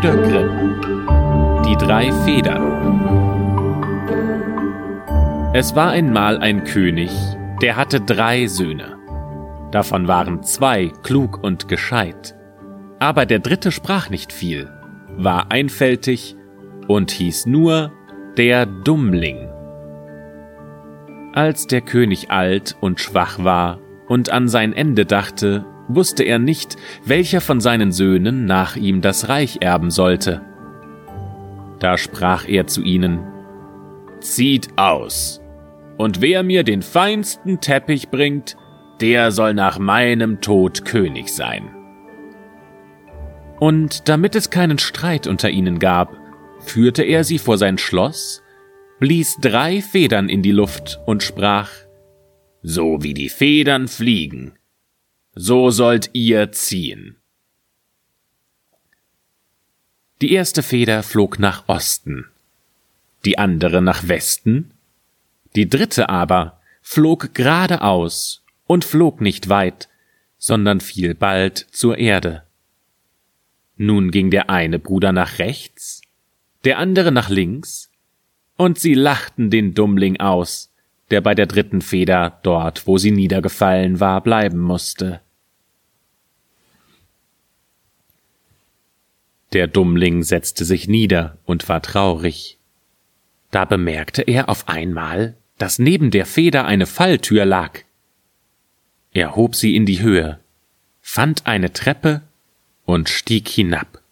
Gebrüder Grimm Die drei Federn Es war einmal ein König, der hatte drei Söhne. Davon waren zwei klug und gescheit. Aber der dritte sprach nicht viel, war einfältig und hieß nur der Dummling. Als der König alt und schwach war und an sein Ende dachte, wusste er nicht, welcher von seinen Söhnen nach ihm das Reich erben sollte. Da sprach er zu ihnen, Zieht aus, und wer mir den feinsten Teppich bringt, der soll nach meinem Tod König sein. Und damit es keinen Streit unter ihnen gab, führte er sie vor sein Schloss, blies drei Federn in die Luft und sprach, So wie die Federn fliegen, so sollt ihr ziehen. Die erste Feder flog nach Osten, die andere nach Westen, die dritte aber flog geradeaus und flog nicht weit, sondern fiel bald zur Erde. Nun ging der eine Bruder nach rechts, der andere nach links, und sie lachten den Dummling aus, der bei der dritten Feder dort, wo sie niedergefallen war, bleiben musste. Der Dummling setzte sich nieder und war traurig. Da bemerkte er auf einmal, dass neben der Feder eine Falltür lag. Er hob sie in die Höhe, fand eine Treppe und stieg hinab.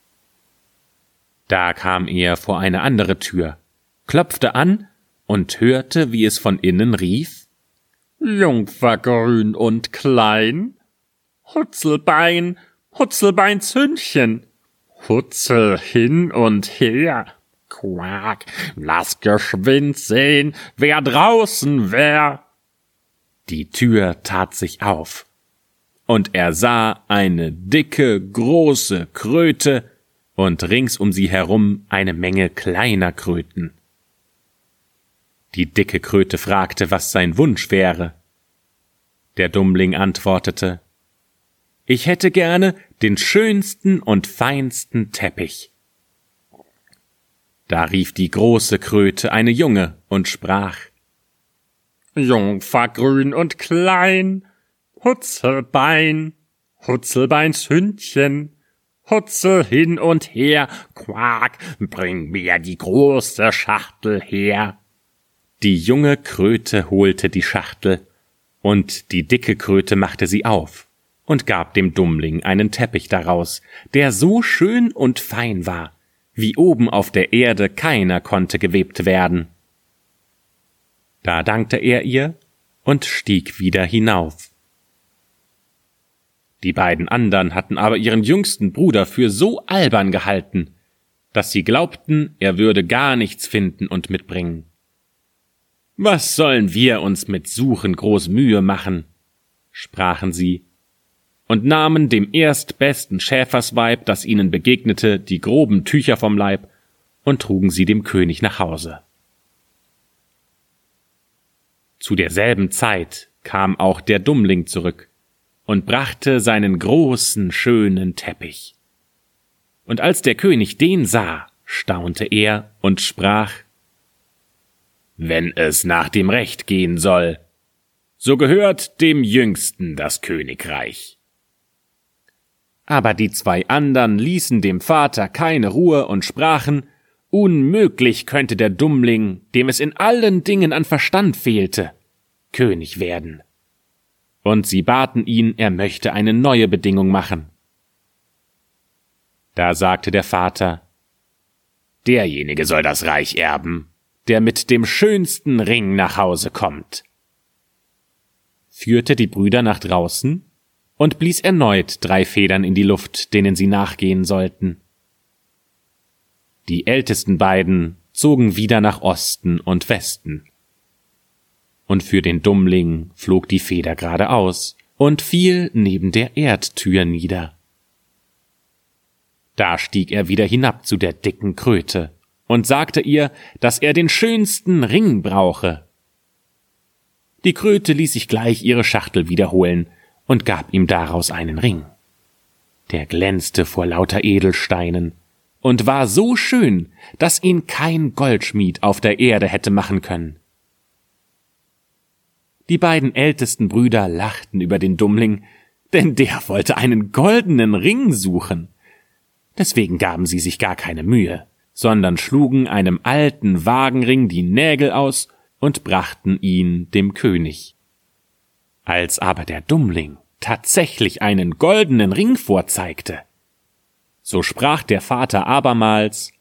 Da kam er vor eine andere Tür, klopfte an und hörte, wie es von innen rief Jungfer grün und klein, Hutzelbein, Hutzelbeins Hündchen, Hutzel hin und her, Quack, lass geschwind sehen, wer draußen wär. Die Tür tat sich auf, und er sah eine dicke, große Kröte und rings um sie herum eine Menge kleiner Kröten. Die dicke Kröte fragte, was sein Wunsch wäre. Der Dummling antwortete, ich hätte gerne den schönsten und feinsten Teppich. Da rief die große Kröte eine Junge und sprach Jungfer grün und klein, Hutzelbein, Hutzelbeins Hündchen, Hutzel hin und her, Quak, bring mir die große Schachtel her. Die junge Kröte holte die Schachtel, und die dicke Kröte machte sie auf und gab dem Dummling einen Teppich daraus, der so schön und fein war, wie oben auf der Erde keiner konnte gewebt werden. Da dankte er ihr und stieg wieder hinauf. Die beiden andern hatten aber ihren jüngsten Bruder für so albern gehalten, dass sie glaubten, er würde gar nichts finden und mitbringen. Was sollen wir uns mit Suchen groß Mühe machen? sprachen sie und nahmen dem erstbesten Schäfersweib, das ihnen begegnete, die groben Tücher vom Leib und trugen sie dem König nach Hause. Zu derselben Zeit kam auch der Dummling zurück und brachte seinen großen, schönen Teppich. Und als der König den sah, staunte er und sprach Wenn es nach dem Recht gehen soll, so gehört dem Jüngsten das Königreich. Aber die zwei andern ließen dem Vater keine Ruhe und sprachen, unmöglich könnte der Dummling, dem es in allen Dingen an Verstand fehlte, König werden. Und sie baten ihn, er möchte eine neue Bedingung machen. Da sagte der Vater, Derjenige soll das Reich erben, der mit dem schönsten Ring nach Hause kommt. Führte die Brüder nach draußen und blies erneut drei Federn in die Luft, denen sie nachgehen sollten. Die ältesten beiden zogen wieder nach Osten und Westen. Und für den Dummling flog die Feder geradeaus und fiel neben der Erdtür nieder. Da stieg er wieder hinab zu der dicken Kröte und sagte ihr, dass er den schönsten Ring brauche. Die Kröte ließ sich gleich ihre Schachtel wiederholen, und gab ihm daraus einen Ring. Der glänzte vor lauter Edelsteinen und war so schön, dass ihn kein Goldschmied auf der Erde hätte machen können. Die beiden ältesten Brüder lachten über den Dummling, denn der wollte einen goldenen Ring suchen. Deswegen gaben sie sich gar keine Mühe, sondern schlugen einem alten Wagenring die Nägel aus und brachten ihn dem König. Als aber der Dummling tatsächlich einen goldenen Ring vorzeigte, so sprach der Vater abermals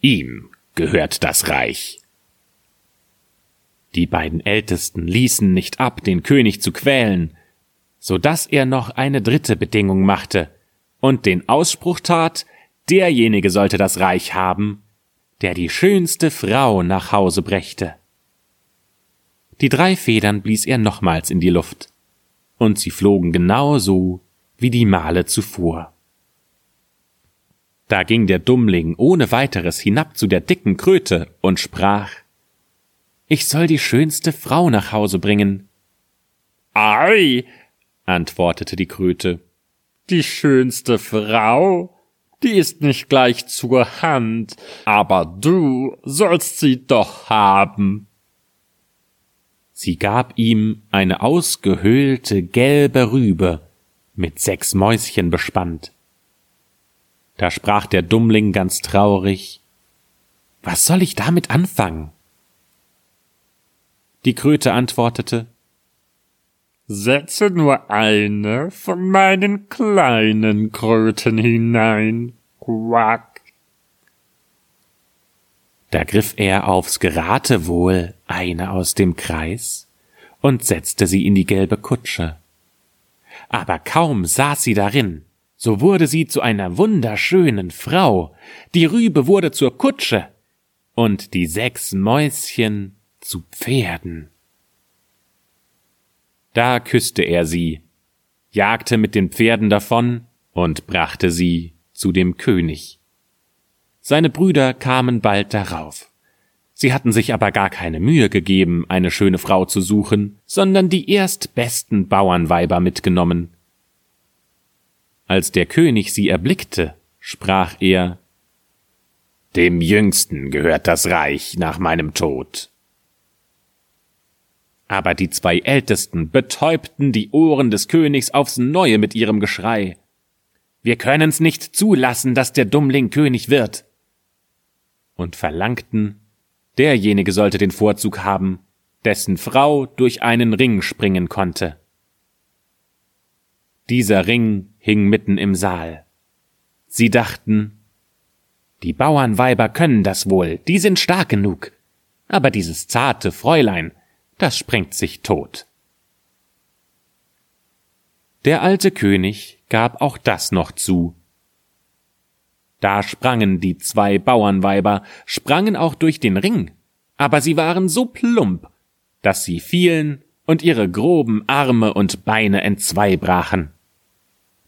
Ihm gehört das Reich. Die beiden Ältesten ließen nicht ab, den König zu quälen, so dass er noch eine dritte Bedingung machte und den Ausspruch tat, derjenige sollte das Reich haben, der die schönste Frau nach Hause brächte. Die drei Federn blies er nochmals in die Luft, und sie flogen genau so wie die Male zuvor. Da ging der Dummling ohne weiteres hinab zu der dicken Kröte und sprach Ich soll die schönste Frau nach Hause bringen. Ei, antwortete die Kröte, die schönste Frau, die ist nicht gleich zur Hand, aber du sollst sie doch haben. Sie gab ihm eine ausgehöhlte gelbe Rübe mit sechs Mäuschen bespannt. Da sprach der Dummling ganz traurig Was soll ich damit anfangen? Die Kröte antwortete Setze nur eine von meinen kleinen Kröten hinein, quack. Da griff er aufs Geratewohl eine aus dem Kreis und setzte sie in die gelbe Kutsche. Aber kaum saß sie darin, so wurde sie zu einer wunderschönen Frau, die Rübe wurde zur Kutsche und die sechs Mäuschen zu Pferden. Da küsste er sie, jagte mit den Pferden davon und brachte sie zu dem König. Seine Brüder kamen bald darauf. Sie hatten sich aber gar keine Mühe gegeben, eine schöne Frau zu suchen, sondern die erstbesten Bauernweiber mitgenommen. Als der König sie erblickte, sprach er Dem Jüngsten gehört das Reich nach meinem Tod. Aber die zwei Ältesten betäubten die Ohren des Königs aufs neue mit ihrem Geschrei. Wir können's nicht zulassen, dass der Dummling König wird. Und verlangten, derjenige sollte den Vorzug haben, dessen Frau durch einen Ring springen konnte. Dieser Ring hing mitten im Saal. Sie dachten, die Bauernweiber können das wohl, die sind stark genug. Aber dieses zarte Fräulein, das sprengt sich tot. Der alte König gab auch das noch zu. Da sprangen die zwei Bauernweiber, sprangen auch durch den Ring, aber sie waren so plump, dass sie fielen und ihre groben Arme und Beine entzweibrachen.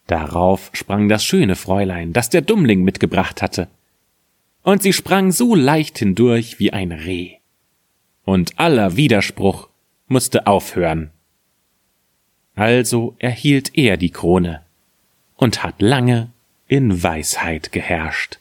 Darauf sprang das schöne Fräulein, das der Dummling mitgebracht hatte, und sie sprang so leicht hindurch wie ein Reh und aller Widerspruch musste aufhören. Also erhielt er die Krone und hat lange in Weisheit geherrscht.